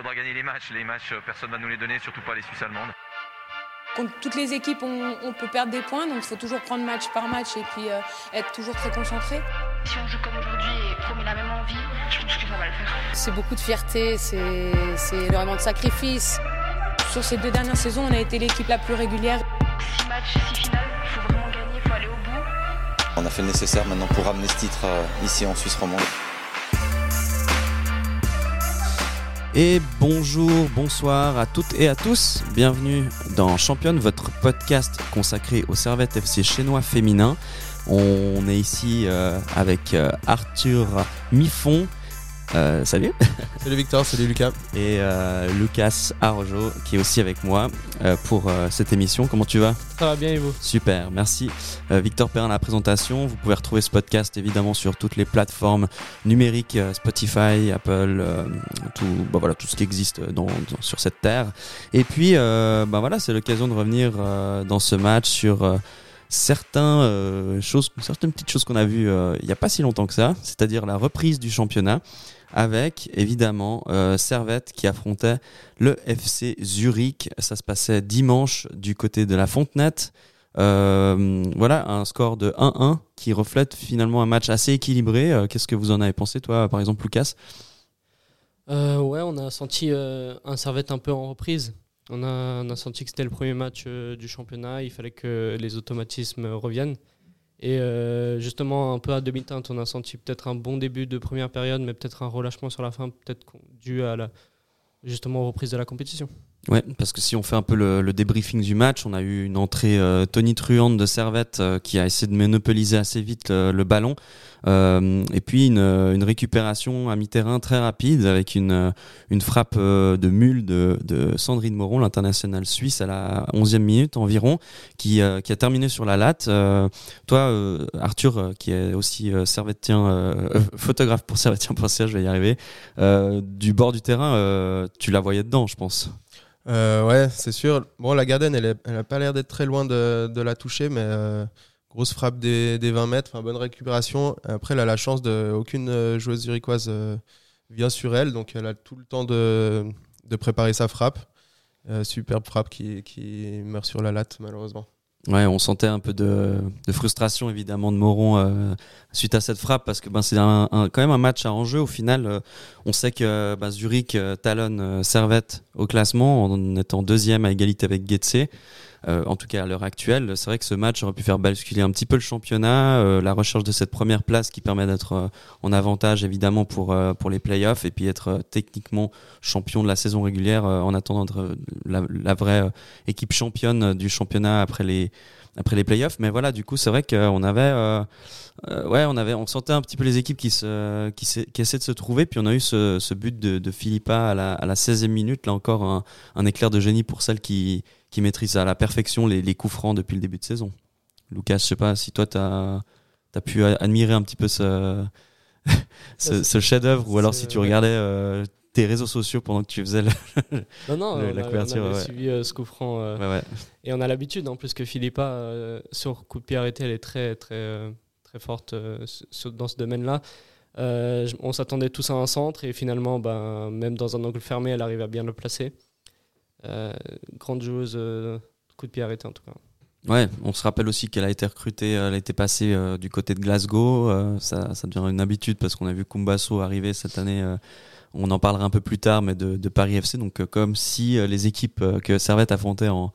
faudra gagner les matchs. Les matchs, personne ne va nous les donner, surtout pas les Suisses allemandes. Contre toutes les équipes, on, peut perdre des points, donc il faut toujours prendre match par match et puis être toujours très concentré. Si on joue comme aujourd'hui et qu'on met la même envie, je pense que ça va le faire. C'est beaucoup de fierté, c'est énormément de sacrifice. Sur ces deux dernières saisons, on a été l'équipe la plus régulière. Six matchs, six finales, il faut vraiment gagner, il faut aller au bout. On a fait le nécessaire maintenant pour ramener ce titre euh, ici en Suisse romande. Et bonjour, bonsoir à toutes et à tous. Bienvenue dans Championne, votre podcast consacré au Servette FC chinois féminin. On est ici euh, avec euh, Arthur Miffon. Euh, salut. Salut Victor, salut Lucas. Et Lucas Arrojo qui est aussi avec moi pour cette émission. Comment tu vas? Ça va bien et vous? Super, merci. Victor Perrin la présentation. Vous pouvez retrouver ce podcast évidemment sur toutes les plateformes numériques, Spotify, Apple, tout, bah voilà, tout ce qui existe sur cette terre. Et puis, bah voilà, c'est l'occasion de revenir dans ce match sur euh, certaines petites choses qu'on a vues euh, il n'y a pas si longtemps que ça, c'est-à-dire la reprise du championnat avec évidemment euh, Servette qui affrontait le FC Zurich. Ça se passait dimanche du côté de la Fontenette. voilà, un score de 1-1 qui reflète finalement un match assez équilibré. Qu'est-ce que vous en avez pensé, toi, par exemple, Lucas? Ouais, on a senti un Servette un peu en reprise. On a, senti que c'était le premier match euh, du championnat, il fallait que les automatismes reviennent. Et euh, justement, un peu à demi-teinte, on a senti peut-être un bon début de première période, mais peut-être un relâchement sur la fin, peut-être dû à la, justement aux reprises de la compétition. Ouais, parce que si on fait un peu le, débriefing du match, on a eu une entrée euh, tonitruante de Servette qui a essayé de monopoliser assez vite le ballon. Euh, et puis une, une récupération à mi-terrain très rapide avec une, une frappe euh, de mule de, de Sandrine Moron, l'international suisse, à la 11e minute environ, qui, euh, qui a terminé sur la latte. toi, Arthur, qui est aussi servetien, photographe pour servetien.ca, je vais y arriver, du bord du terrain, tu la voyais dedans, je pense. Euh, ouais, c'est sûr. Bon, la gardienne, elle, elle pas l'air d'être très loin de, la toucher, mais Grosse frappe des, 20 mètres, bonne récupération. Après, elle a la chance de aucune euh, joueuse zurichoise euh, vient sur elle, donc elle a tout le temps de, préparer sa frappe. Euh, superbe frappe qui, meurt sur la latte, malheureusement. Ouais, on sentait un peu de, frustration évidemment de Moron suite à cette frappe parce que ben, c'est quand même un match à enjeu. Au final, on sait que ben, Zurich talonne Servette au classement en étant deuxième à égalité avec Getse. Euh, en tout cas à l'heure actuelle. C'est vrai que ce match aurait pu faire basculer un petit peu le championnat, euh, la recherche de cette première place qui permet d'être euh, en avantage évidemment pour, pour les playoffs et puis être techniquement champion de la saison régulière en attendant la, la, vraie équipe championne du championnat après les après les playoffs. Mais voilà, du coup, c'est vrai qu'on avait, ouais, on avait, on sentait un petit peu les équipes qui se, qui, qui essaient de se trouver. Puis on a eu ce, ce but de, de Philippa à la, à la 16e minute. Là encore, un éclair de génie pour celle qui, qui maîtrise à la perfection les, les coups francs depuis le début de saison. Lucas, je sais pas si toi, tu as, as, pu admirer un petit peu ce, ce, chef-d'œuvre ou alors si tu regardais euh, tes réseaux sociaux pendant que tu faisais non, non, la couverture. On a suivi euh, ce coup franc. Euh, et on a l'habitude, en plus que Philippa, sur coup de pied arrêté, elle est très, très, très forte dans ce domaine-là. on s'attendait tous à un centre et finalement, ben, même dans un angle fermé, elle arrive à bien le placer. Euh, grande joueuse, euh, coup de pied arrêté en tout cas. Ouais, on se rappelle aussi qu'elle a été recrutée, elle a été passée euh, du côté de Glasgow. ça, devient une habitude parce qu'on a vu Kumbaso arriver cette année. on en parlera un peu plus tard, mais de, Paris FC. Donc, comme si les équipes que Servette affrontait en,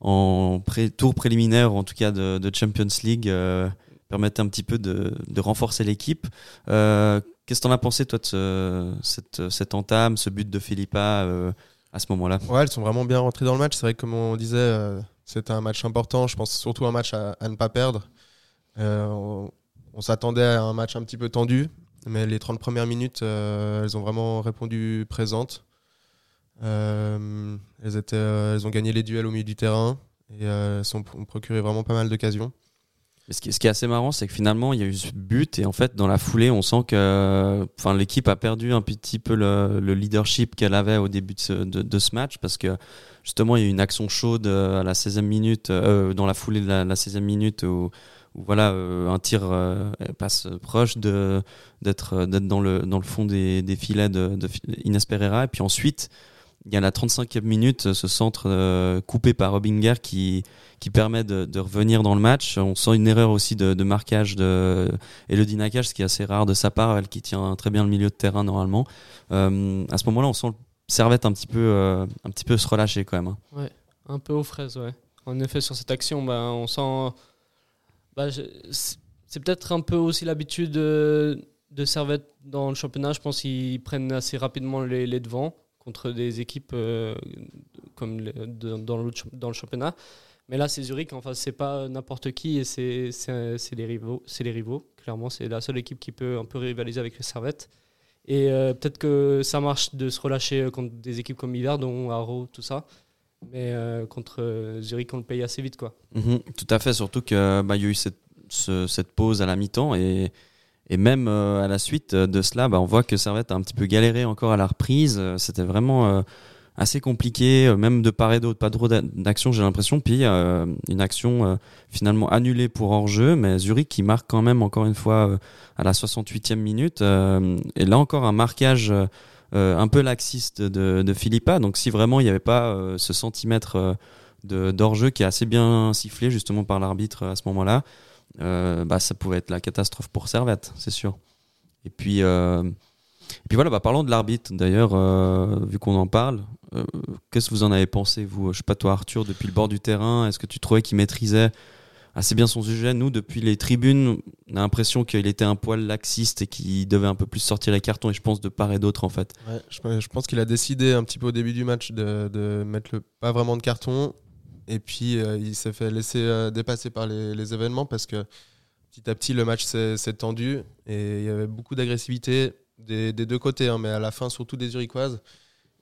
en tour préliminaire, en tout cas de, Champions League, permettaient un petit peu de, renforcer l'équipe. Qu'est-ce que t'en as pensé, toi, de cette entame, ce but de Philippa à ce moment-là. Ouais, elles sont vraiment bien rentrées dans le match. C'est vrai que, comme on disait, euh, c'était un match important. Je pense surtout un match à, ne pas perdre. Euh, on, s'attendait à un match un petit peu tendu, mais les 30 premières minutes, euh, elles ont vraiment répondu présentes. elles, étaient, elles ont gagné les duels au milieu du terrain et elles ont procuré vraiment pas mal d'occasions. Ce qui, est assez marrant, c'est que finalement, il y a eu ce but et en fait, dans la foulée, on sent que enfin, l'équipe a perdu un petit peu le, le leadership qu'elle avait au début de ce, match parce que justement, il y a eu une action chaude euh, à la 16e minute, euh, dans la foulée de la, la 16e minute où, voilà, un tir passe proche d'être dans le dans le fond des, filets de, de. Et puis ensuite, il y a la 35e minute, ce centre coupé par Robinger qui qui permet de, revenir dans le match. On sent une erreur aussi de, marquage de Elodie Nakache, ce qui est assez rare de sa part, elle qui tient très bien le milieu de terrain normalement. Euh, à ce moment-là, on sent le Servette un petit peu, euh, un petit peu se relâcher quand même. Hein. Ouais, un peu aux fraises, ouais. En effet, sur cette action, bah, on sent. Bah, c'est peut-être un peu aussi l'habitude de, de Servette dans le championnat. Je pense qu'ils prennent assez rapidement les, les devants contre des équipes euh, comme dans, le, dans le championnat. Mais là, c'est Zurich, enfin, c'est pas n'importe qui et c'est les rivaux. Les rivaux, clairement. C'est la seule équipe qui peut un peu rivaliser avec les Servette. Et euh, peut-être que ça marche de se relâcher contre des équipes comme Yverdon, Haro, tout ça. Mais euh, contre Zurich, on le paye assez vite. Quoi. Mhm, tout à fait, surtout qu'il bah, y a eu cette, cette, pause à la mi-temps. Et, et même euh, à la suite de cela, bah, on voit que Servette a un petit peu galéré encore à la reprise. C'était vraiment assez compliqué, euh, même de part et d'autre, pas trop d'action, j'ai l'impression. Puis euh, une action euh, finalement annulée pour hors-jeu, mais Zurich qui marque quand même encore une fois à la 68e minute. et là encore un marquage un peu laxiste de, de Philippa. Donc si vraiment il n'y avait pas ce centimètre de d'hors-jeu qui est assez bien sifflé justement par l'arbitre à ce moment-là, bah, ça pouvait être la catastrophe pour Servette, c'est sûr. Et puis et puis voilà, bah, parlons de l'arbitre d'ailleurs, euh, vu qu'on en parle. Euh, qu'est-ce que vous en avez pensé, vous? Je sais pas, toi Arthur, depuis le bord du terrain, est-ce que tu trouvais qu'il maîtrisait assez bien son sujet? Nous, depuis les tribunes, on a l'impression qu'il était un poil laxiste et qu'il devait un peu plus sortir les cartons, et je pense de part et d'autre en fait. Ouais, je, pense qu'il a décidé un petit peu au début du match de, de mettre le, pas vraiment de carton, et puis euh, il s'est fait laisser dépasser par les, les, événements parce que petit à petit le match s'est tendu et il y avait beaucoup d'agressivité des, deux côtés, hein, mais à la fin surtout des Uriquoises.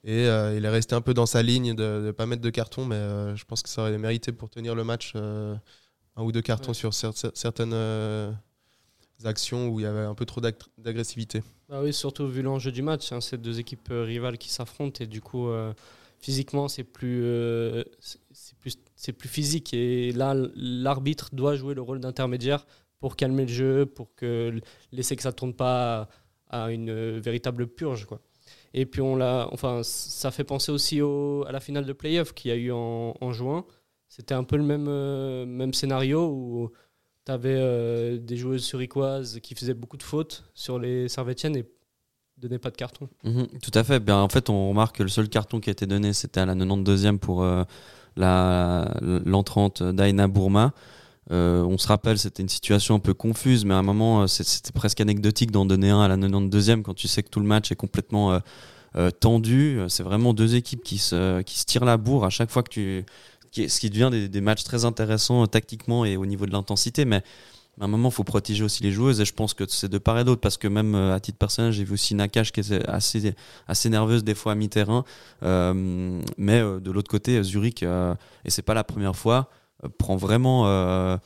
Et euh, il est resté un peu dans sa ligne de ne pas mettre de carton, mais euh, je pense que ça aurait mérité pour tenir le match euh, un ou deux cartons sur certaines actions où il y avait un peu trop d'agressivité. Bah oui, surtout vu l'enjeu du match, hein, c'est deux équipes rivales qui s'affrontent et du coup, physiquement, c'est plus, c'est plus, plus physique. Et là, l'arbitre doit jouer le rôle d'intermédiaire pour calmer le jeu, pour que laisser que ça ne tourne pas à une euh, véritable purge. Quoi. Et puis on l'a, enfin, ça fait penser aussi au, à la finale de playoff qu'il y a eu en, juin. C'était un peu le même, euh, même scénario où tu avais euh, des joueuses suricoises qui faisaient beaucoup de fautes sur les servetiennes et donnaient pas de carton. Mhm, tout à fait. Bien, en fait, on remarque que le seul carton qui a été donné, c'était à la 92e pour l'entrante d'Aina Bourma. Euh, on se rappelle, c'était une situation un peu confuse, mais à un moment, euh, c'était presque anecdotique d'en donner un à la 92e quand tu sais que tout le match est complètement euh, tendu. C'est vraiment deux équipes qui se, qui se tirent la bourre à chaque fois que tu. ce qui devient des, matchs très intéressants tactiquement et au niveau de l'intensité, mais à un moment, il faut protéger aussi les joueuses et je pense que c'est de part et d'autre parce que même à titre personnel, j'ai vu aussi Nakash qui est assez, assez nerveuse des fois à mi-terrain. mais de l'autre côté, Zurich, et c'est pas la première fois, euh, prend vraiment euh,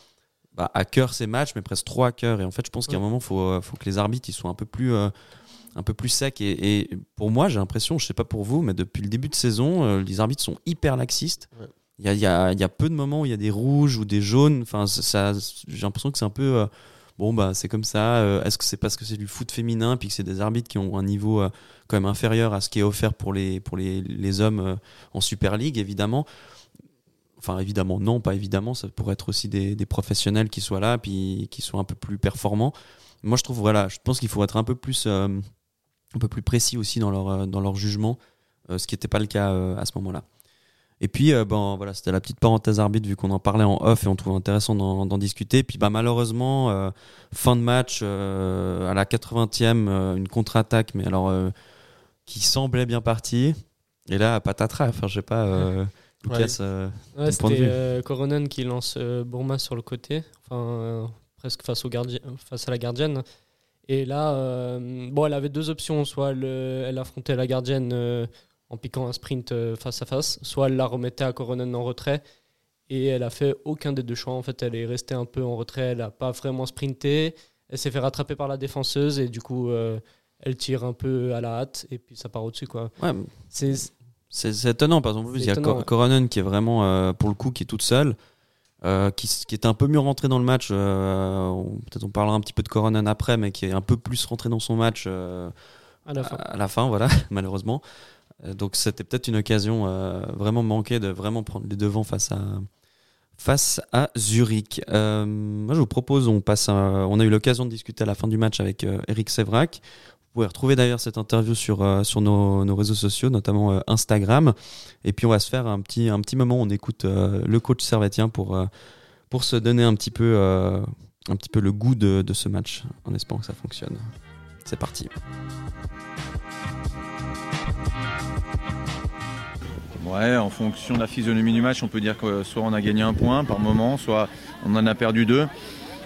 bah, à cœur ces matchs, mais presque trop à cœur. Et en fait, je pense qu'à un moment, il faut, euh, faut que les arbitres ils soient un peu plus un peu plus secs. Et, pour moi, j'ai l'impression, je sais pas pour vous, mais depuis le début de saison, les arbitres sont hyper laxistes. Il y, a, peu de moments où il y a des rouges ou des jaunes. Enfin, ça, j'ai l'impression que c'est un peu. bon, bah, c'est comme ça. Est-ce que c'est parce que c'est du foot féminin, puis que c'est des arbitres qui ont un niveau quand même inférieur à ce qui est offert pour les, pour les, les hommes en Super League, évidemment? Enfin, évidemment, non, pas évidemment. Ça pourrait être aussi des, professionnels qui soient là, puis qui soient un peu plus performants. Moi, je trouve, voilà, je pense qu'il faut être un peu plus, euh, un peu plus précis aussi dans leur, euh, dans leur jugement, euh, ce qui n'était pas le cas à ce moment-là. Et puis, bon, voilà, c'était la petite parenthèse arbitre vu qu'on en parlait en off et on trouvait intéressant d'en discuter. Puis, bah, malheureusement, fin de match, à la 80e, une contre-attaque, mais alors qui semblait bien partie. Et là, patatras, enfin, je sais pas. Lucas, euh, c'était euh, Coronen qui lance euh, Bourma sur le côté, enfin presque face, au gardien, face à la gardienne. Et là, bon, elle avait deux options. Soit elle, elle affrontait la gardienne en piquant un sprint face à face, soit elle la remettait à Coronen en retrait. Et elle a fait aucun des deux choix. En fait, elle est restée un peu en retrait. Elle n'a pas vraiment sprinté. Elle s'est fait rattraper par la défenseuse et du coup, elle tire un peu à la hâte et puis ça part au-dessus. Quoi. Ouais. C'est c'est étonnant, par exemple, il y a Coronen qui est vraiment, euh, pour le coup, qui est toute seule. qui, qui, était un peu mieux rentré dans le match. Peut-être on parlera un petit peu de Coronan après, mais qui est un peu plus rentré dans son match à la fin. À la fin, voilà, malheureusement. Donc c'était peut-être une occasion vraiment manquée de vraiment prendre les devants face à, face à Zurich. Euh, moi, je vous propose, on passe, on a eu l'occasion de discuter à la fin du match avec euh, Eric Sévrac. Vous pouvez retrouver d'ailleurs cette interview sur, euh, sur nos, réseaux sociaux, notamment Instagram. Et puis on va se faire un petit, un petit moment, on écoute le coach servetien pour, pour se donner un petit peu, un petit peu le goût de, de ce match, en espérant que ça fonctionne. C'est parti. Ouais, en fonction de la physionomie du match, on peut dire que soit on a gagné un point par moment, soit on en a perdu deux.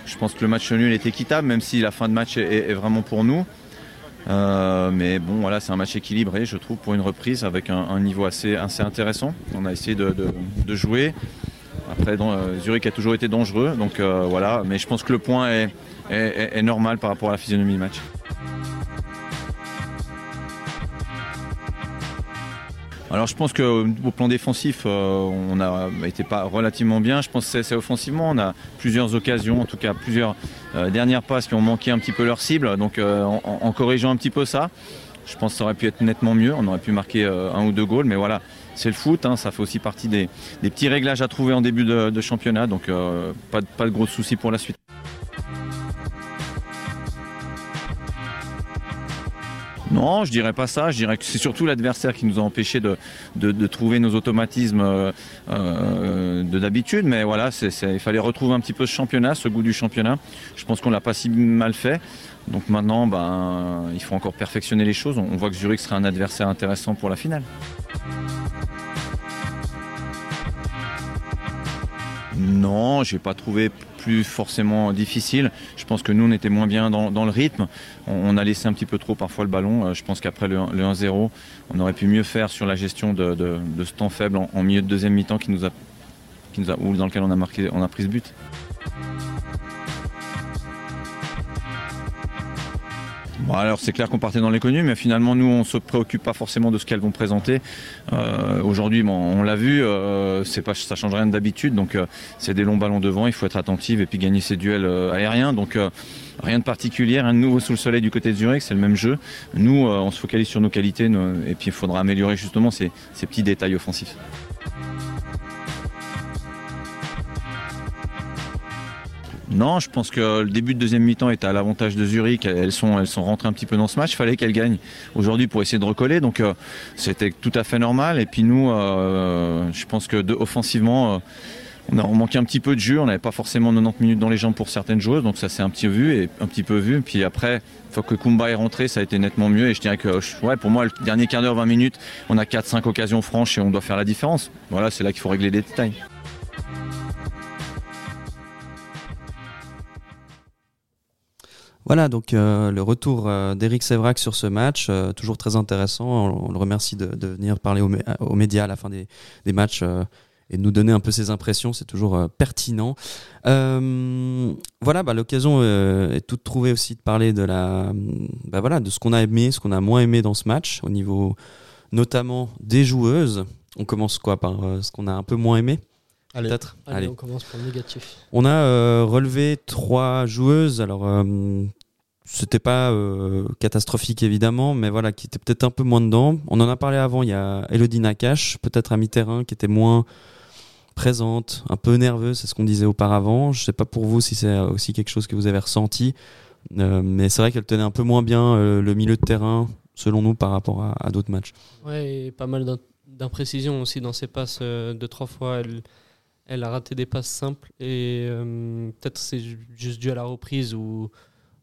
Je pense que le match nul est équitable, même si la fin de match est, vraiment pour nous. Euh, mais bon, voilà, c'est un match équilibré, je trouve, pour une reprise avec un, niveau assez, intéressant. On a essayé de, jouer. Après, euh, Zurich a toujours été dangereux, donc euh, voilà. Mais je pense que le point est normal par rapport à la physionomie du match. Alors je pense qu'au plan défensif, euh, on a été pas relativement bien. Je pense que c'est offensivement, on a plusieurs occasions, en tout cas plusieurs euh, dernières passes qui ont manqué un petit peu leur cible. Donc euh, en, corrigeant un petit peu ça, je pense que ça aurait pu être nettement mieux. On aurait pu marquer un ou deux goals, mais voilà, c'est le foot. Hein. ça fait aussi partie des, petits réglages à trouver en début de, championnat. Donc pas, pas de gros soucis pour la suite. Non, je dirais pas ça. Je dirais que c'est surtout l'adversaire qui nous a empêché de, de, trouver nos automatismes euh, euh, de d'habitude. Mais voilà, il fallait retrouver un petit peu ce championnat, ce goût du championnat. Je pense qu'on l'a pas si mal fait. Donc maintenant, ben, il faut encore perfectionner les choses. On voit que Zurich sera un adversaire intéressant pour la finale. Non, j'ai pas trouvé plus forcément difficile. Je pense que nous, on était moins bien dans, le rythme. On, a laissé un petit peu trop parfois le ballon. Euh, je pense qu'après le, 1-0, on aurait pu mieux faire sur la gestion de, ce temps faible en, milieu de deuxième mi-temps qui nous a, qui nous a, ou dans lequel on a, marqué, on a pris ce but. Alors c'est clair qu'on partait dans l'inconnu, mais finalement nous on se préoccupe pas forcément de ce qu'elles vont présenter. Euh, aujourd'hui, on l'a vu, euh, c'est pas, ça change rien d'habitude, donc euh, c'est des longs ballons devant, il faut être attentif et puis gagner ses duels aériens. Donc rien de particulier, rien de nouveau sous le soleil du côté de Zurich, c'est le même jeu. Nous, on se focalise sur nos qualités et puis il faudra améliorer justement ces petits détails offensifs. Non, je pense que le début de deuxième mi-temps était à l'avantage de Zurich. Elles sont, rentrées un petit peu dans ce match. Il fallait qu'elles gagnent aujourd'hui pour essayer de recoller. Donc euh, c'était tout à fait normal. Et puis nous, euh, je pense que offensivement, euh, on a manqué un petit peu de jeu. On n'avait pas forcément 90 minutes dans les jambes pour certaines joueuses. Donc ça s'est un petit vu et un peu vu. Puis après, une fois que Kumba est rentré, ça a été nettement mieux. Et je dirais que ouais, pour moi, le dernier quart d'heure, 20 minutes, on a 4-5 occasions franches et on doit faire la différence. Voilà, c'est là qu'il faut régler des détails. Voilà, donc euh, le retour euh, d'Eric Sévrac sur ce match, euh, toujours très intéressant. On, le remercie de, venir parler aux, médias à la fin des, matchs et de nous donner un peu ses impressions. C'est toujours pertinent. voilà, bah, l'occasion est toute trouvée aussi de parler de la, bah, voilà, de ce qu'on a aimé, ce qu'on a moins aimé dans ce match, au niveau notamment des joueuses. On commence quoi par ce qu'on a un peu moins aimé? Allez. Peut-être. Allez, on commence par le négatif. On a euh, relevé trois joueuses. Alors, euh, c'était pas euh, catastrophique évidemment, mais voilà, qui était peut-être un peu moins dedans. On en a parlé avant. Il y a Elodie Nakash, peut-être à mi-terrain, qui était moins présente, un peu nerveuse, c'est ce qu'on disait auparavant. Je sais pas pour vous si c'est aussi quelque chose que vous avez ressenti, mais c'est vrai qu'elle tenait un peu moins bien le milieu de terrain, selon nous, par rapport à, d'autres matchs. Ouais, et pas mal d'imprécisions aussi dans ses passes. de trois fois, elle elle a raté des passes simples et euh, peut-être c'est juste dû à la reprise ou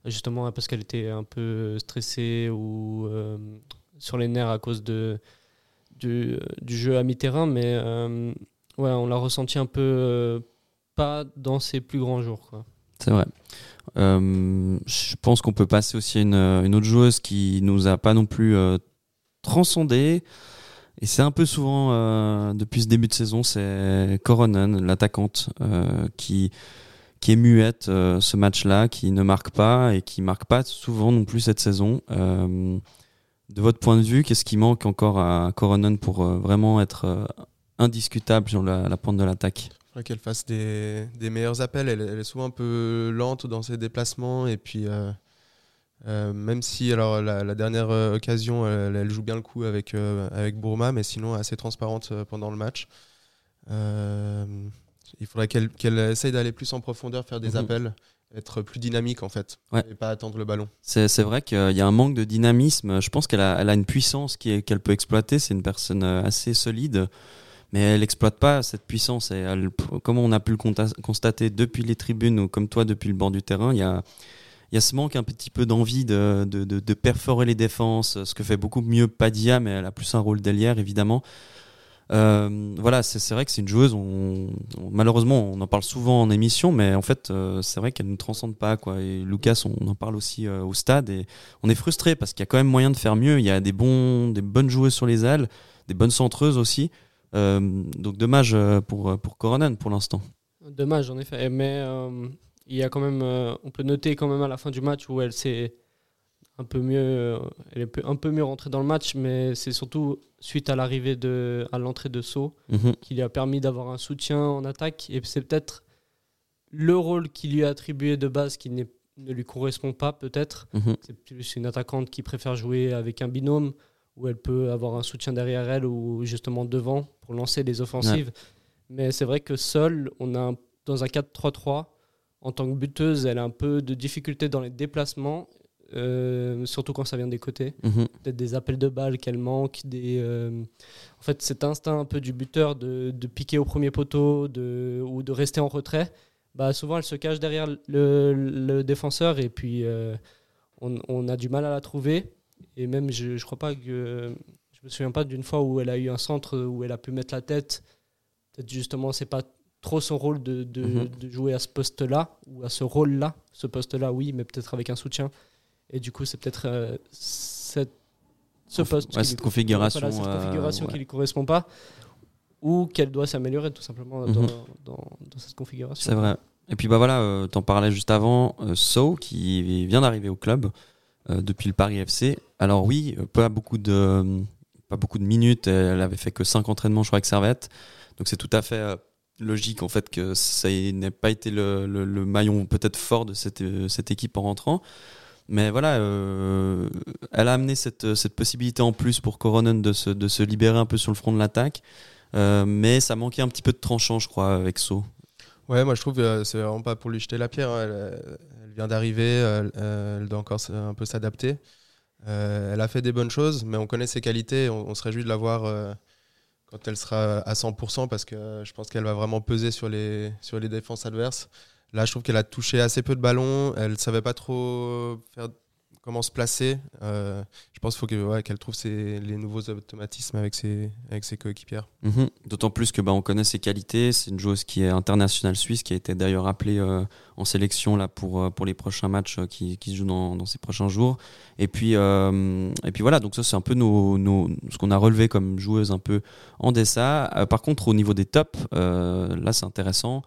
justement parce qu'elle était un peu stressée ou euh, sur les nerfs à cause de, du, jeu à mi-terrain. Mais euh, ouais, on l'a ressenti un peu pas dans ses plus grands jours. C'est vrai. je pense qu'on peut passer aussi à une, autre joueuse qui nous a pas non plus transcendé. Et c'est un peu souvent, euh, depuis ce début de saison, c'est Coronan, l'attaquante, euh, qui, qui est muette euh, ce match-là, qui ne marque pas et qui marque pas souvent non plus cette saison. de votre point de vue, qu'est-ce qui manque encore à Coronan pour vraiment être indiscutable sur la, pointe de l'attaque? Qu'elle fasse des, des, meilleurs appels. Elle, est souvent un peu lente dans ses déplacements. Et puis, même si alors la, dernière occasion, elle, joue bien le coup avec, avec Bourma, mais sinon assez transparente pendant le match. il faudrait qu'elle essaye d'aller plus en profondeur, faire des mhm. appels être plus dynamique en fait et pas attendre le ballon. C'est vrai qu'il y a un manque de dynamisme. Je pense qu'elle a, elle a, une puissance qu'elle peut exploiter. C'est une personne euh, assez solide, mais elle n'exploite pas cette puissance. Et comme on a pu le constater depuis les tribunes ou comme toi depuis le bord du terrain, il y a, il y a ce manque un petit peu d'envie de, de, de, perforer les défenses, ce que fait beaucoup mieux Padia, mais elle a plus un rôle d'ailière évidemment. Euh, voilà, c'est vrai que c'est une joueuse. Malheureusement, on en parle souvent en émission, mais en fait, euh, c'est vrai qu'elle ne transcende pas. Et Lucas, on, en parle aussi euh, au stade, et on est frustré parce qu'il y a quand même moyen de faire mieux. Il y a des bons, des bonnes joueuses sur les ailes, des bonnes centreuses aussi. donc dommage pour pour Coronan pour l'instant. Dommage en effet, mais il y a quand même, on peut noter quand même à la fin du match où elle s'est un peu mieux, euh, elle est un peu mieux rentrée dans le match, mais c'est surtout suite à l'arrivée de, à l'entrée de Sceaux mhm. qui lui a permis d'avoir un soutien en attaque. Et c'est peut-être le rôle qui lui a attribué de base qui ne lui correspond pas, peut-être. Mhm. C'est plus une attaquante qui préfère jouer avec un binôme où elle peut avoir un soutien derrière elle ou justement devant pour lancer les offensives. Mais c'est vrai que seul, on a dans un 4-3-3, en tant que buteuse, elle a un peu de difficulté dans les déplacements euh, surtout quand ça vient des côtés. Mhm. Peut-être des appels de balles qu'elle manque. Des, euh, En fait, cet instinct un peu du buteur de, de, piquer au premier poteau de, ou de rester en retrait, bah, souvent elle se cache derrière le, le défenseur et puis euh, on, on, a du mal à la trouver. Et même, je, je crois pas que. Je me souviens pas d'une fois où elle a eu un centre où elle a pu mettre la tête. Peut-être justement, c'est pas trop son rôle de, de, mhm. de, jouer à ce poste-là, ou à ce rôle-là. Ce poste-là, oui, mais peut-être avec un soutien. Et du coup, c'est peut-être euh, cette, ce poste, cette configuration, cette euh, configuration qui lui correspond pas, ou qu'elle doit s'améliorer tout simplement dans, mhm. dans, cette configuration. C'est vrai. Et puis bah voilà, euh, t'en parlais juste avant, So qui vient d'arriver au club depuis le Paris FC. Alors oui, pas beaucoup de pas beaucoup de minutes. Elle avait fait que 5 entraînements, je crois, avec Servette. Donc c'est tout à fait logique en fait que ça n'ait pas été le, maillon peut-être fort de cette, cette équipe en rentrant. Mais voilà, euh, elle a amené cette, cette, possibilité en plus pour Coronen de se, libérer un peu sur le front de l'attaque. Euh, mais ça manquait un petit peu de tranchant, je crois, avec So. Ouais, moi je trouve que euh, c'est vraiment pas pour lui jeter la pierre. Hein. Elle, vient d'arriver, elle, doit encore un peu s'adapter. elle a fait des bonnes choses, mais on connaît ses qualités. On, on se réjouit de la voir quand elle sera à 100% parce que je pense qu'elle va vraiment peser sur les, sur les défenses adverses. Là, je trouve qu'elle a touché assez peu de ballons. Elle ne savait pas trop faire, comment se placer. Euh, je pense qu'il faut qu'elle trouve ses, les nouveaux automatismes avec ses, avec ses coéquipières. Mhm. D'autant plus que bah, on connaît ses qualités. C'est une joueuse qui est internationale suisse, qui a été d'ailleurs appelée euh, en sélection là, pour, euh, les prochains matchs qui, se jouent dans, ces prochains jours. Et puis, voilà, donc ça c'est un peu ce qu'on a relevé comme joueuse un peu en dessin. par contre, au niveau des tops, là c'est intéressant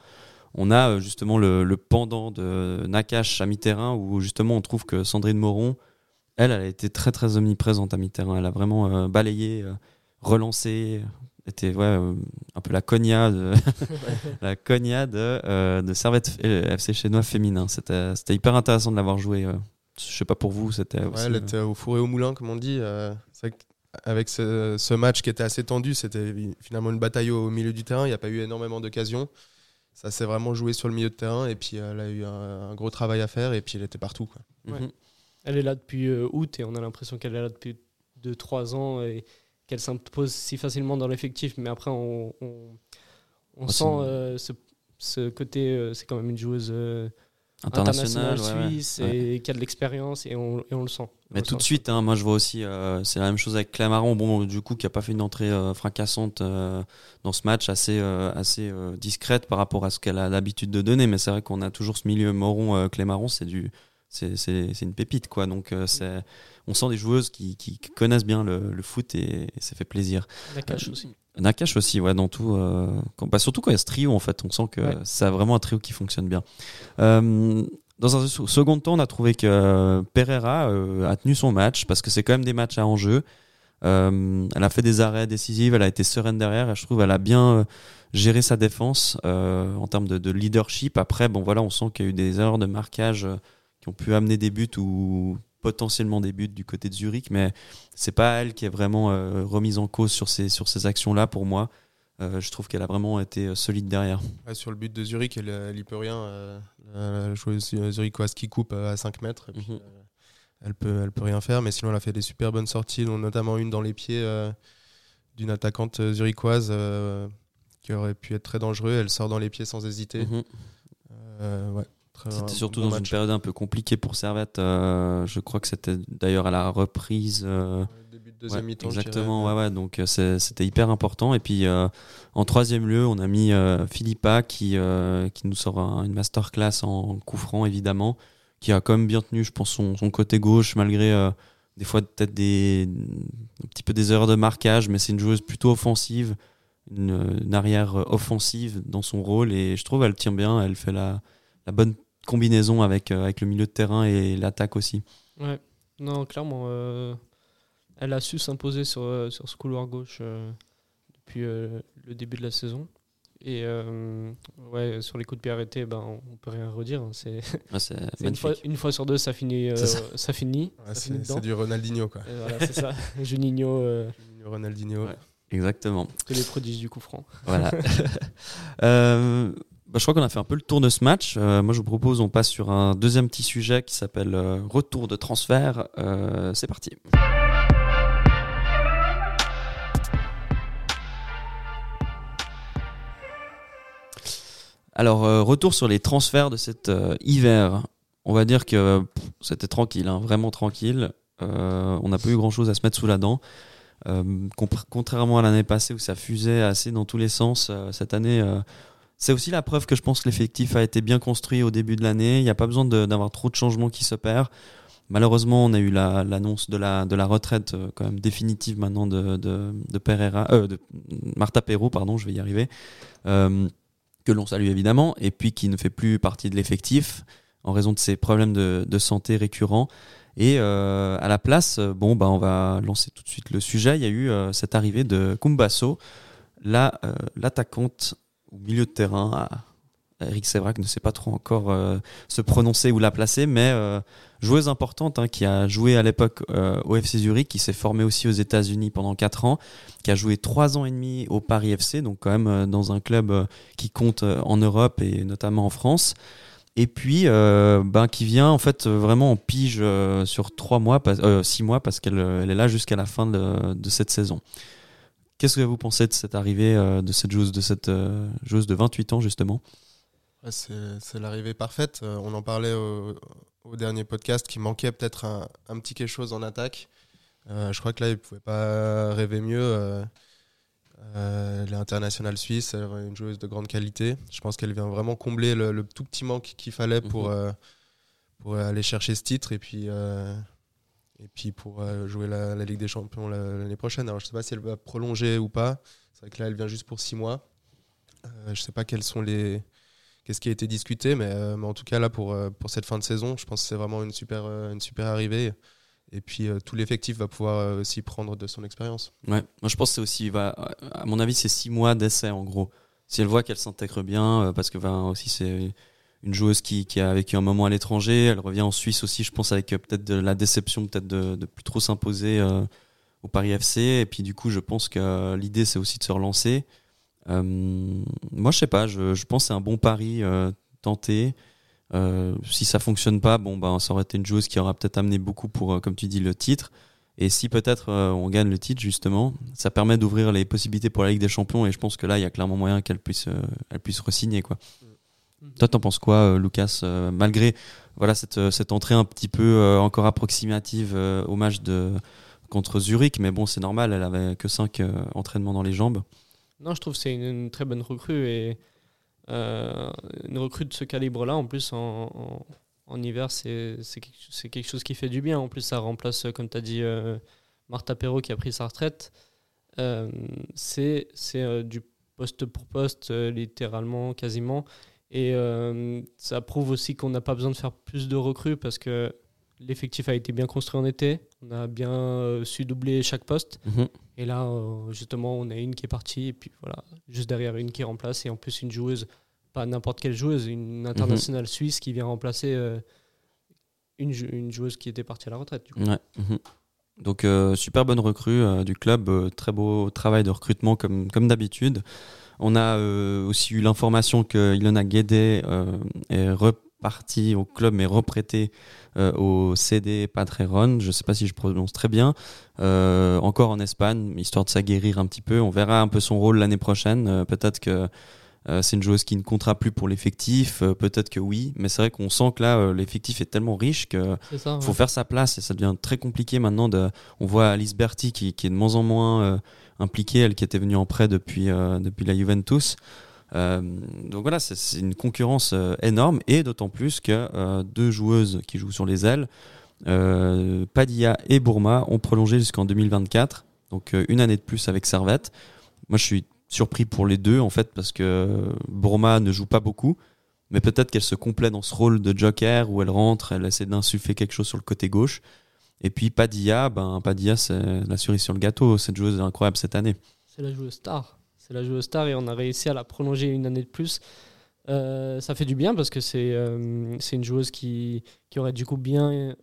on a euh, justement le, pendant de Nakash à mi-terrain où justement on trouve que Sandrine Moron, elle, elle a été très très omniprésente à mi-terrain. Elle a vraiment euh, balayé, euh, relancé, était ouais, un peu la cogna de, la cogna de, de Servette FC Chinois féminin. C'était hyper intéressant de l'avoir joué. je sais pas pour vous, c'était. elle était au four et au moulin, comme on dit. avec ce, ce, match qui était assez tendu, c'était finalement une bataille au milieu du terrain. Il n'y a pas eu énormément d'occasions ça s'est vraiment joué sur le milieu de terrain et puis elle a eu un, gros travail à faire et puis elle était partout. Quoi. Mhm. Elle est là depuis euh, août et on a l'impression qu'elle est là depuis 2-3 ans et qu'elle s'impose si facilement dans l'effectif. Mais après, on, on, sent euh, ce, ce, côté, euh, c'est quand même une joueuse international, suisse et qui a de l'expérience et on, et on, le sent. Mais tout de suite, hein, moi je vois aussi, euh, c'est la même chose avec Clamaron, bon, du coup, qui a pas fait une entrée euh, fracassante euh, dans ce match, assez, assez discrète par rapport à ce qu'elle a l'habitude de donner. Mais c'est vrai qu'on a toujours ce milieu Moron-Clémaron, c'est du, c'est une pépite, quoi. Donc, c'est, on sent des joueuses qui, qui connaissent bien le, le foot et, ça fait plaisir. La cache aussi. Nakash aussi, ouais, dans tout. Euh, bah, surtout quand il y a ce trio, en fait, on sent que c'est vraiment un trio qui fonctionne bien. Euh, dans un second temps, on a trouvé que Pereira euh, a tenu son match parce que c'est quand même des matchs à enjeu. elle a fait des arrêts décisifs, elle a été sereine derrière. Et je trouve elle a bien géré sa défense en termes de, de, leadership. Après, bon voilà, on sent qu'il y a eu des erreurs de marquage qui ont pu amener des buts ou potentiellement des buts du côté de Zurich, mais c'est pas elle qui est vraiment remise en cause sur ces, sur ces actions-là pour moi. Euh, je trouve qu'elle a vraiment été euh, solide derrière. sur le but de Zurich, elle, elle y peut rien. Euh, la joueuse zurichoise qui coupe à 5 mètres. Mhm. elle peut, elle peut rien faire, mais sinon elle a fait des super bonnes sorties, notamment une dans les pieds d'une attaquante zurichoise qui aurait pu être très dangereux. Elle sort dans les pieds sans hésiter. Mhm. C'était surtout dans une période un peu compliquée pour Servette. je crois que c'était d'ailleurs à la reprise deuxième mi-temps. Exactement, ouais, ouais, donc euh, c'était hyper important. Et puis euh, en troisième lieu, on a mis euh, Philippa qui, qui nous sort une masterclass en coup franc, évidemment, qui a quand même bien tenu, je pense, son, son côté gauche, malgré des fois peut-être des un petit peu des erreurs de marquage, mais c'est une joueuse plutôt offensive, une, arrière offensive dans son rôle. Et je trouve elle tient bien, elle fait la, la bonne combinaison avec, avec le milieu de terrain et l'attaque aussi. Ouais, non, clairement elle a su s'imposer sur, euh, sur ce couloir gauche euh, depuis euh, le début de la saison. Et ouais, sur les coups de pied arrêtés, ben, on peut rien redire. Hein. C'est une, fois, une, fois, sur deux, ça finit. ça. finit. c'est du Ronaldinho. Quoi. voilà, c'est ça. Juninho. Juninho Ronaldinho. Exactement. Que les prodiges du coup franc. Voilà. Bah, je crois qu'on a fait un peu le tour de ce match. moi, je vous propose, on passe sur un deuxième petit sujet qui s'appelle retour de transfert. c'est parti. Alors, euh, retour sur les transferts de cet euh, hiver. On va dire que c'était tranquille, hein, vraiment tranquille. Euh, on n'a pas eu grand-chose à se mettre sous la dent. contrairement à l'année passée où ça fusait assez dans tous les sens, cette année, c'est aussi la preuve que je pense que l'effectif a été bien construit au début de l'année. Il n'y a pas besoin d'avoir trop de changements qui s'opèrent. Malheureusement, on a eu l'annonce de, la, retraite même définitive maintenant de, de, de Marta Perrault, pardon, je vais y arriver que l'on salue évidemment, et puis qui ne fait plus partie de l'effectif en raison de ses problèmes de, santé récurrents. Et euh, à la place, bon, bah, on va lancer tout de suite le sujet. Il y a eu euh, cette arrivée de Kumbaso, euh, l'attaquante au milieu de terrain Eric Sévrac ne sait pas trop encore euh, se prononcer ou la placer, mais euh, joueuse importante hein, qui a joué à l'époque euh, au FC Zurich, qui s'est formée aussi aux États-Unis pendant 4 ans, qui a joué 3 ans et demi au Paris FC, donc quand même dans un club qui compte en Europe et notamment en France. Et puis, ben, qui vient en fait vraiment en pige sur 3 mois, 6 mois, parce qu'elle elle est là jusqu'à la fin de cette saison. Qu'est-ce que vous pensez de cette arrivée de cette joueuse, de cette joueuse de 28 ans justement? C'est l'arrivée parfaite. Euh, on en parlait au, dernier podcast qui manquait peut-être un, petit quelque chose en attaque. Euh, je crois que là, il ne pouvait pas rêver mieux. Euh, elle est internationale suisse, elle est une joueuse de grande qualité. Je pense qu'elle vient vraiment combler le, tout petit manque qu'il fallait pour, mhm. pour aller chercher ce titre et puis, et puis pour jouer la, Ligue des Champions l'année prochaine. Alors je ne sais pas si elle va prolonger ou pas. C'est vrai que là, elle vient juste pour six mois. je ne sais pas quels sont les, qu'est-ce qui a été discuté. Mais, euh, en tout cas, là, pour, euh, pour cette fin de saison, je pense que c'est vraiment une super, euh, une super arrivée. Et puis tout l'effectif va pouvoir aussi prendre de son expérience. Ouais, moi je pense que c'est aussi, va, à mon avis, c'est six mois d'essai en gros. Si elle voit qu'elle s'intègre bien, parce que va aussi c'est une joueuse qui, a vécu un moment à l'étranger, elle revient en Suisse aussi, je pense, avec peut-être de la déception, peut-être de, plus trop s'imposer au Paris FC. Et puis du coup, je pense que l'idée c'est aussi de se relancer. Euh, moi, je sais pas. Je, pense que c'est un bon pari euh, tenté. Euh, si ça fonctionne pas, bon, bah, ça aurait été une joueuse qui aura peut-être amené beaucoup pour, comme tu dis, le titre. Et si peut-être on gagne le titre, justement, ça permet d'ouvrir les possibilités pour la Ligue des Champions. Et je pense que là, il y a clairement moyen qu'elle puisse, elle re-signer. Quoi. Toi, t'en penses quoi, Lucas Malgré voilà, cette, cette entrée un petit peu encore approximative au match de, contre Zurich, mais bon, c'est normal, elle avait que 5 entraînements dans les jambes. Non, je trouve que c'est une, très bonne recrue et euh, une recrue de ce calibre-là, en plus en, en, hiver, c'est quelque chose qui fait du bien. En plus, ça remplace, comme tu as dit, euh, Martha Perrault qui a pris sa retraite. Euh, c'est du poste pour poste, littéralement, quasiment. Et ça prouve aussi qu'on n'a pas besoin de faire plus de recrues parce que l'effectif a été bien construit en été. On a bien su doubler chaque poste. Mhm. Et là, justement, on a une qui est partie, et puis voilà, juste derrière une qui remplace, et en plus une joueuse, pas n'importe quelle joueuse, une internationale suisse qui vient remplacer une, une, joueuse qui était partie à la retraite. Du coup. Mhm. Donc super bonne recrue du club, très beau travail de recrutement comme, comme d'habitude. On a aussi eu l'information que Ilona Guédé est repartie au club mais reprêtée au CD Patreon. Je ne sais pas si je prononce très bien. encore en Espagne, histoire de s'aguerrir un petit peu. On verra un peu son rôle l'année prochaine. Peut-être que euh, c'est une joueuse qui ne comptera plus pour l'effectif, euh, peut-être que oui, mais c'est vrai qu'on sent que là, euh, l'effectif est tellement riche qu'il faut faire sa place et ça devient très compliqué maintenant. De, on voit Alice Berti qui, est de moins en moins impliquée, elle qui était venue en prêt depuis, depuis la Juventus. donc voilà, c'est une concurrence énorme et d'autant plus que deux joueuses qui jouent sur les ailes, Padilla et Bourma, ont prolongé jusqu'en 2024, donc une année de plus avec Servette. Moi, je suis surpris pour les deux en fait parce que Bourma ne joue pas beaucoup. Mais peut-être qu'elle se complaît dans ce rôle de joker où elle rentre elle essaie d'insuffler quelque chose sur le côté gauche. Et puis Padilla ben Padilla c'est la cerise sur le gâteau. Cette joueuse est incroyable cette année. C'est la joueuse star. C'est la joueuse star et on a réussi à la prolonger une année de plus. Euh, ça fait du bien parce que c'est euh, c'est une joueuse qui, qui aurait du coup bien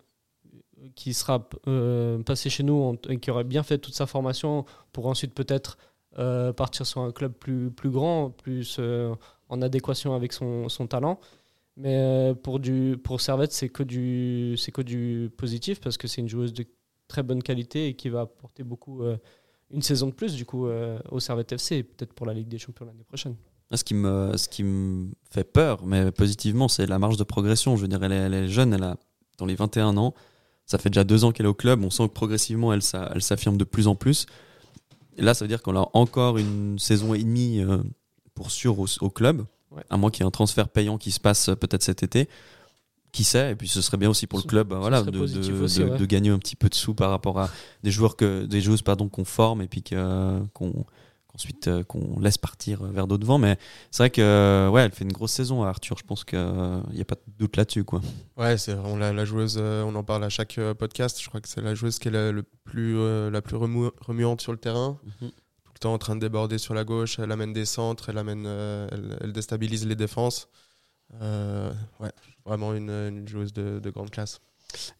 qui sera euh, passée chez nous et qui aurait bien fait toute sa formation pour ensuite peut-être euh, partir sur un club plus, plus grand, plus euh, en adéquation avec son, son talent. Mais euh, pour, du, pour Servette, c'est que, du, que du positif parce que c'est une joueuse de très bonne qualité et qui va apporter beaucoup une saison de plus du coup au Servette FC peut-être pour la Ligue des Champions l'année prochaine. Ce qui, me, ce qui me fait peur, mais positivement, c'est la marge de progression. Je veux dire, elle est, elle est jeune, elle a dans les 21 ans. Ça fait déjà deux ans qu'elle est au club. On sent que progressivement, elle, elle s'affirme de plus en plus. Et là, ça veut dire qu'on a encore une saison et demie euh, pour sûr au, club, à moins qu'il y ait un transfert payant qui se passe euh, peut-être cet été. Qui sait Et puis ce serait bien aussi pour le club, bah, voilà, de, de, gagner un petit peu de sous par rapport à des joueurs que des joueuses pardon qu'on forme et puis qu'on ensuite euh, qu'on laisse partir vers d'autres vents. Mais c'est vrai que ouais, elle fait une grosse saison à Arthur. Je pense qu'il n'y a pas de doute là-dessus. Quoi. Ouais, c'est on la, la, joueuse, euh, on en parle à chaque euh, podcast. Je crois que c'est la joueuse qui est la, le plus, la plus remuante sur le terrain. Mhm. Tout le temps en train de déborder sur la gauche. Elle amène des centres, elle, amène, elle, déstabilise les défenses. ouais, vraiment une, une joueuse de, de grande classe.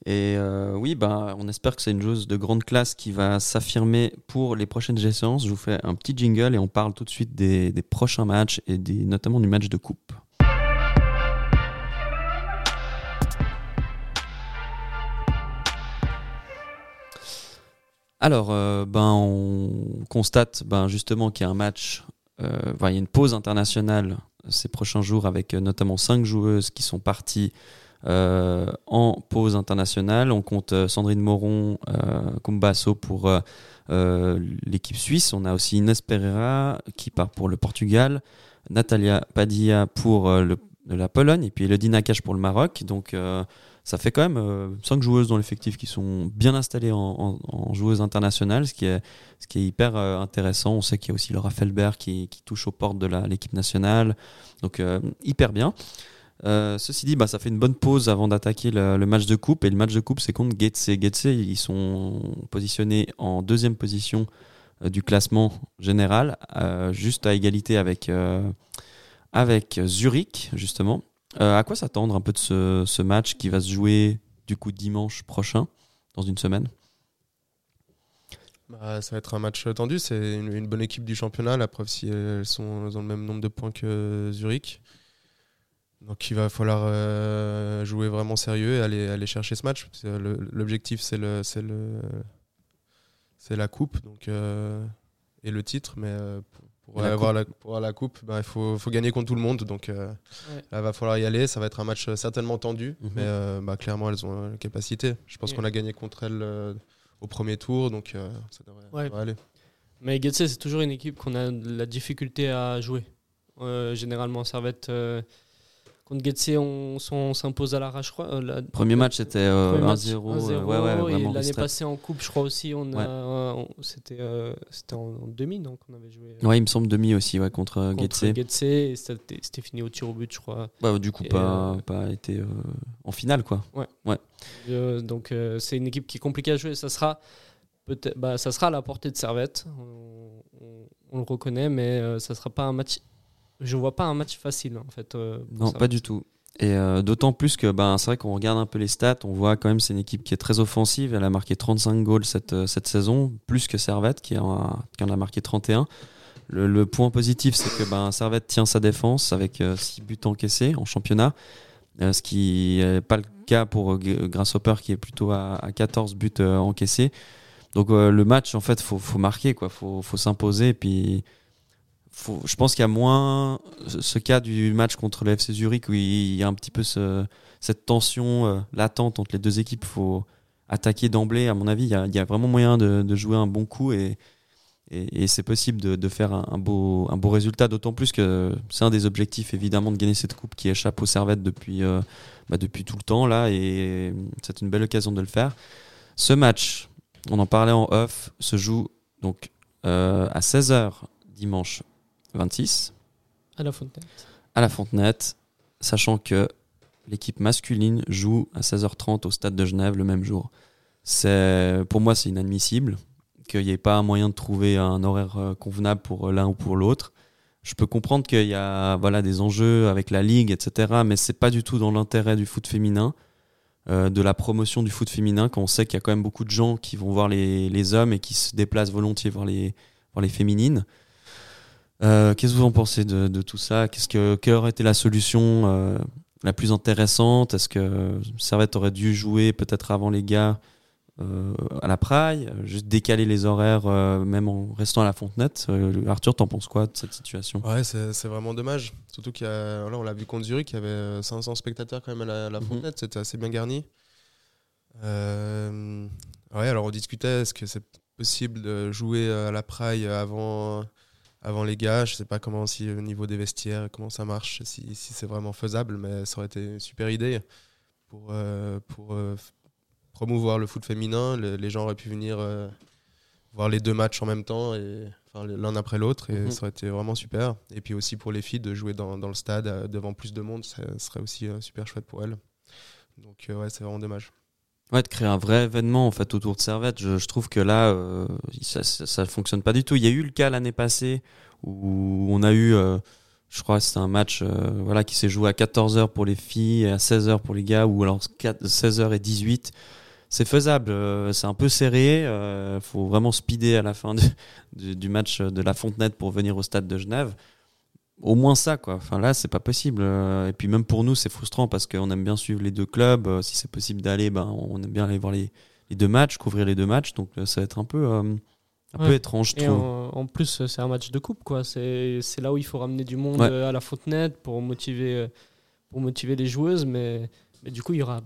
Et euh, oui, bah, on espère que c'est une joueuse de grande classe qui va s'affirmer pour les prochaines séances. Je vous fais un petit jingle et on parle tout de suite des, prochains matchs et des, notamment du match de coupe. Alors, euh, ben, on constate ben, justement qu'il y a un match, euh, il y a une pause internationale ces prochains jours avec notamment cinq joueuses qui sont parties en pause internationale, on compte euh, Sandrine Moron, Kumbasso euh, pour l'équipe suisse. On a aussi Inès Pereira qui part pour le Portugal, Natalia Padilla pour la Pologne et puis Elodie Nakache pour le Maroc. Donc ça fait quand même cinq joueuses dans l'effectif qui sont bien installées en, joueuses internationales, ce qui est, hyper intéressant. On sait qu'il y a aussi Laura Felbert qui touche aux portes de l'équipe nationale, donc hyper bien. Euh, ceci dit, bah, ça fait une bonne pause avant d'attaquer le, match de coupe. Et le match de coupe, c'est contre Getse. Ils sont positionnés en deuxième position euh, du classement général, euh, juste à égalité avec, Zurich, justement. à quoi s'attendre un peu de ce, match qui va se jouer du coup dimanche prochain, dans une semaine? Bah, Ça va être un match tendu. C'est une, une, bonne équipe du championnat. La preuve, si elles sont dans le même nombre de points que Zurich. Donc il va falloir euh, jouer vraiment sérieux et aller, aller chercher ce match. L'objectif c'est le, le, la coupe donc, euh, et le titre, mais euh, pour, avoir la, pour, la, coupe, bah, il faut, faut, gagner contre tout le monde. Donc là, il va falloir y aller. Ça va être un match certainement tendu, mhm. mais bah, clairement elles ont la capacité. Je pense qu'on a gagné contre elles au premier tour, donc ça devrait, aller. Mais Getse, c'est toujours une équipe qu'on a la difficulté à jouer. généralement, Servette Contre Getse, on, s'impose à l'arrache, je crois. Le premier match, c'était 1-0. ouais, ouais, L'année passée en Coupe, je crois aussi, on a, c'était, en, demi, donc on avait joué. Ouais, il me semble demi aussi, ouais, contre, contre Getse. et c'était fini au tir au but, je crois. Ouais, du coup, pas, pas été en finale, quoi. Ouais. ouais. donc, c'est une équipe qui est compliquée à jouer. Ça sera, peut-être, bah, ça sera à la portée de Servette. On, on, le reconnaît, mais ça sera pas un match je vois pas un match facile en fait. Euh, non, pas du tout. Et euh, d'autant plus que ben, c'est vrai qu'on regarde un peu les stats, on voit quand même c'est une équipe qui est très offensive. Elle a marqué 35 goals cette, euh, cette saison, plus que Servette qui en a, marqué 31. Le, point positif, c'est que ben, Servette tient sa défense avec 6 buts encaissés en championnat, ce qui n'est pas le cas pour Grasshopper qui est plutôt à, 14 buts encaissés. Donc le match, en fait, faut, faut marquer, il faut, faut s'imposer. Et puis je pense qu'il y a moins ce cas du match contre le FC Zurich où il y a un petit peu cette tension euh, latente entre les deux équipes. Il faut attaquer d'emblée, à mon avis. Il y a, vraiment moyen de, jouer un bon coup et, c'est possible de, faire un, beau, un beau résultat, d'autant plus que c'est un des objectifs évidemment de gagner cette coupe qui échappe aux servettes depuis, euh, bah, depuis tout le temps là et c'est une belle occasion de le faire. Ce match, on en parlait en off, se joue donc euh, à 16h dimanche 26. À la Fontenette. À la Fontenette, sachant que l'équipe masculine joue à 16h30 au stade de Genève le même jour. C'est, pour moi, c'est inadmissible qu'il n'y ait pas un moyen de trouver un horaire euh, convenable pour l'un ou pour l'autre. Je peux comprendre qu'il y a voilà, des enjeux avec la ligue, etc., mais c'est pas du tout dans l'intérêt du foot féminin, euh, de la promotion du foot féminin, quand on sait qu'il y a quand même beaucoup de gens qui vont voir les, les hommes et qui se déplacent volontiers voir les, voir les féminines. Euh, qu'est-ce que vous en pensez de, tout ça? Qu'est-ce que quelle aurait été la solution euh, la plus intéressante? Est-ce que Servette aurait dû jouer peut-être avant les gars euh, à la praille, juste décaler les horaires même en restant à la Fontenette? Arthur, t'en penses quoi de cette situation? Ouais, c'est vraiment dommage. Surtout qu'il là, on l'a vu contre Zurich, il y avait 500 spectateurs quand même à la, mhm. Fontenette, c'était assez bien garni. ouais, alors on discutait, est-ce que c'est possible de jouer à la praille avant avant les gars. Je sais pas comment si au niveau des vestiaires, comment ça marche, si, si c'est vraiment faisable, mais ça aurait été une super idée pour, euh, pour euh, promouvoir le foot féminin. les gens auraient pu venir euh, voir les deux matchs en même temps, et enfin, l'un après l'autre, et mhm. ça aurait été vraiment super. Et puis aussi pour les filles de jouer dans, dans le stade devant plus de monde, ça serait aussi super chouette pour elles. Donc ouais, c'est vraiment dommage. Ouais, de créer un vrai événement en fait autour de Servette. Je, trouve que là, euh, ça, ça, fonctionne pas du tout. Il y a eu le cas l'année passée où on a eu, euh, je crois, c'est un match, euh, voilà, qui s'est joué à 14 h pour les filles et à 16 h pour les gars, ou alors 16 h et 18. C'est faisable. c'est un peu serré. Faut vraiment speeder à la fin du match de la Fontenette pour venir au stade de Genève au moins ça quoi. Enfin là c'est pas possible euh, et puis même pour nous c'est frustrant parce qu'on aime bien suivre les deux clubs euh, si c'est possible d'aller ben on aime bien aller voir les, deux matchs couvrir les deux matchs donc euh, ça va être un peu un peu étrange et en, plus c'est un match de coupe quoi. C'est là où il faut ramener du monde à la Fontenette pour motiver pour motiver les joueuses mais, mais du coup il y aura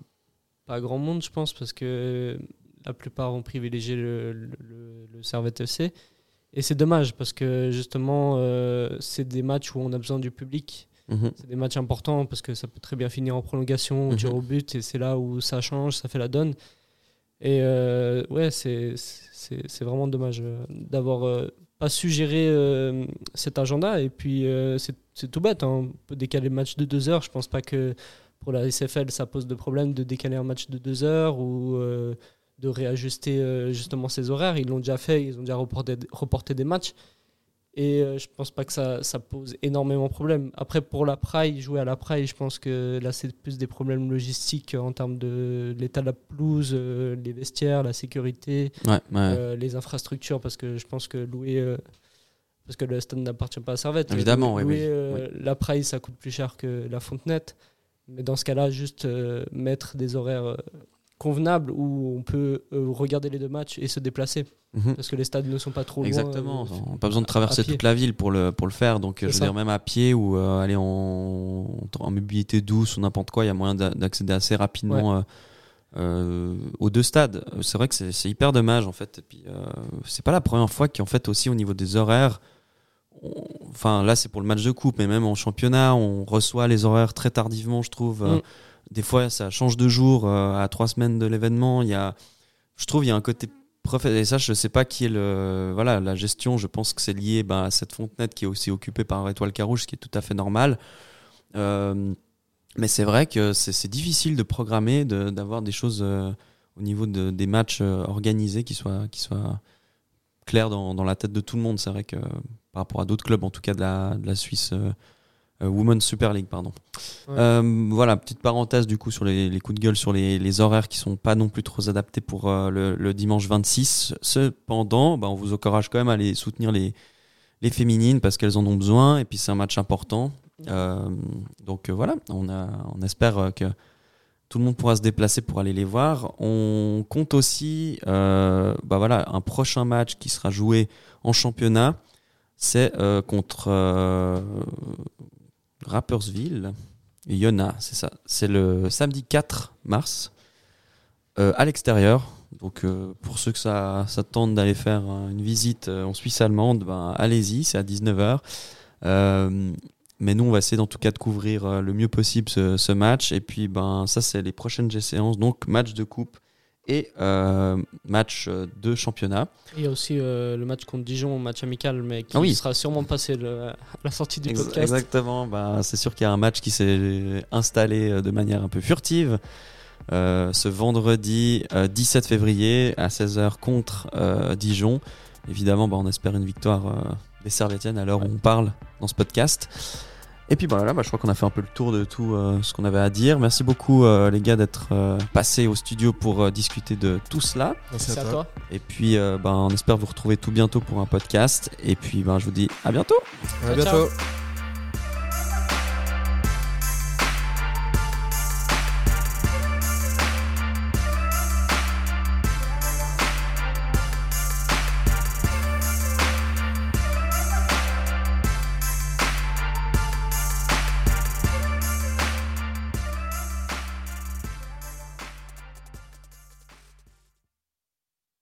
pas grand monde je pense parce que la plupart ont privilégié le, le, le Servette FC et c'est dommage parce que justement, euh, c'est des matchs où on a besoin du public. Mhm. C'est des matchs importants parce que ça peut très bien finir en prolongation, au tir au but, et c'est là où ça change, ça fait la donne. Et euh, ouais, c'est vraiment dommage euh, d'avoir pas su gérer cet agenda. Et puis, c'est tout bête, hein. on peut décaler le match de deux heures. Je pense pas que pour la SFL, ça pose de problème de décaler un match de deux heures ou de réajuster euh, justement ses horaires. Ils l'ont déjà fait, ils ont déjà reporté, reporté des matchs. Et euh, je pense pas que ça, ça, pose énormément de problèmes. Après, pour la Praille, jouer à la Praille, je pense que là, c'est plus des problèmes logistiques en termes de l'état de la pelouse, euh, les vestiaires, la sécurité, les infrastructures, parce que je pense que louer. parce que le stade n'appartient pas à Servette. Évidemment, louer, La Praille, ça coûte plus cher que la Fontenette. Mais dans ce cas-là, juste mettre des horaires convenable où on peut euh, regarder les deux matchs et se déplacer. Mhm. Parce que les stades ne sont pas trop loin. Exactement. Euh, pas besoin de traverser toute la ville pour le, pour le faire. Donc, je veux dire, même à pied ou euh, aller en, en, mobilité douce ou n'importe quoi, il y a moyen d'accéder assez rapidement aux deux stades. C'est vrai que c'est hyper dommage, en fait. Et puis, c'est pas la première fois qu'en fait, aussi au niveau des horaires, enfin là c'est pour le match de coupe, mais même en championnat, on reçoit les horaires très tardivement, je trouve. Mm. Des fois, ça change de jour à trois semaines de l'événement. Il y a, je trouve, il y a un côté et ça je sais pas qui est le voilà la gestion. Je pense que c'est lié ben, à cette fontenette qui est aussi occupée par Étoile Carouge ce qui est tout à fait normal. Euh, mais c'est vrai que c'est difficile de programmer d'avoir des choses euh, au niveau de, des matchs euh, organisés qui soient qui soient clairs dans, dans la tête de tout le monde. C'est vrai que par rapport à d'autres clubs en tout cas de la, de la Suisse euh, Women's Super League, pardon. Euh, voilà, petite parenthèse du coup sur les, les coups de gueule sur les, les, horaires qui sont pas non plus trop adaptés pour euh, le, le, dimanche 26. Cependant, bah, on vous encourage quand même à aller soutenir les, les féminines parce qu'elles en ont besoin et puis c'est un match important. Euh, donc voilà, on, a, on espère que tout le monde pourra se déplacer pour aller les voir. On compte aussi bah voilà, un prochain match qui sera joué en championnat. C'est contre Rappersville. Yona, c'est ça. C'est le samedi 4 mars, euh, à l'extérieur. Donc, euh, pour ceux que ça, tente d'aller faire une visite euh, en Suisse allemande, ben, allez-y, c'est à 19h. mais nous, on va essayer en tout cas de couvrir le mieux possible ce, match. Et puis, ben, ça, c'est les prochaines séances. Donc, match de coupe et euh, match de championnat. Il y a aussi euh, le match contre Dijon, match amical, mais qui ah sera sûrement passé à la sortie du podcast. Exactement, bah, c'est sûr qu'il y a un match qui s'est installé euh, de manière un peu furtive. ce vendredi 17 février à 16h contre Dijon. Évidemment, bah, on espère une victoire des Servétiennes à l'heure où on parle dans ce podcast. Et puis voilà, bah, je crois qu'on a fait un peu le tour de tout euh, ce qu'on avait à dire. Merci beaucoup euh, les gars d'être euh, passés au studio pour discuter de tout cela. Merci, à, toi. Et puis bah, on espère vous retrouver tout bientôt pour un podcast. Et puis bah, je vous dis à bientôt. À bientôt.